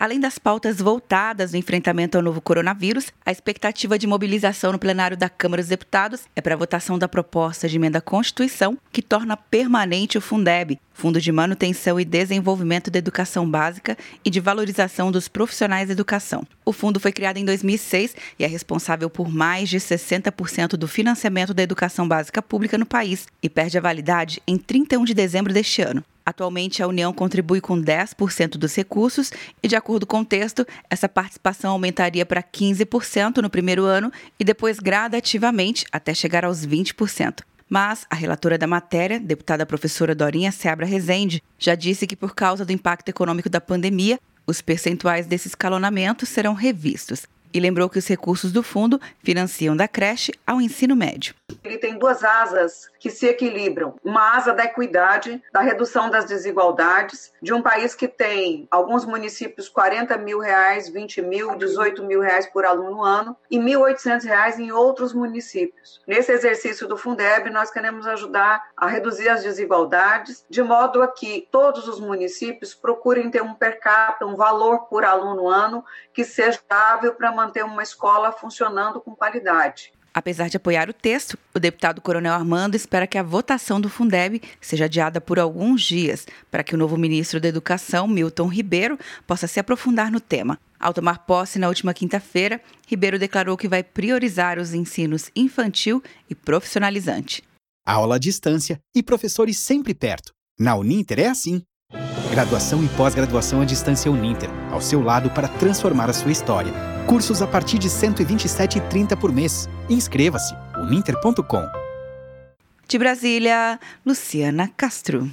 Além das pautas voltadas no enfrentamento ao novo coronavírus, a expectativa de mobilização no plenário da Câmara dos Deputados é para a votação da proposta de emenda à Constituição que torna permanente o Fundeb, Fundo de Manutenção e Desenvolvimento da Educação Básica e de Valorização dos Profissionais da Educação. O fundo foi criado em 2006 e é responsável por mais de 60% do financiamento da educação básica pública no país e perde a validade em 31 de dezembro deste ano. Atualmente, a União contribui com 10% dos recursos e, de acordo com o texto, essa participação aumentaria para 15% no primeiro ano e depois gradativamente até chegar aos 20%. Mas a relatora da matéria, deputada professora Dorinha Seabra Rezende, já disse que por causa do impacto econômico da pandemia, os percentuais desse escalonamento serão revistos e lembrou que os recursos do fundo financiam da creche ao ensino médio. Ele tem duas asas que se equilibram. Uma asa da equidade, da redução das desigualdades, de um país que tem alguns municípios 40 mil reais, 20 mil, 18 mil reais por aluno ano e 1.800 reais em outros municípios. Nesse exercício do Fundeb, nós queremos ajudar a reduzir as desigualdades, de modo a que todos os municípios procurem ter um per capita, um valor por aluno ano que seja estável para manter uma escola funcionando com qualidade. Apesar de apoiar o texto, o deputado Coronel Armando espera que a votação do Fundeb seja adiada por alguns dias, para que o novo ministro da Educação, Milton Ribeiro, possa se aprofundar no tema. Ao tomar posse na última quinta-feira, Ribeiro declarou que vai priorizar os ensinos infantil e profissionalizante. Aula à distância e professores sempre perto. Na Uninter é assim. Graduação e pós-graduação à distância Uninter, ao seu lado para transformar a sua história. Cursos a partir de R$ 127,30 por mês. Inscreva-se uninter.com. De Brasília, Luciana Castro.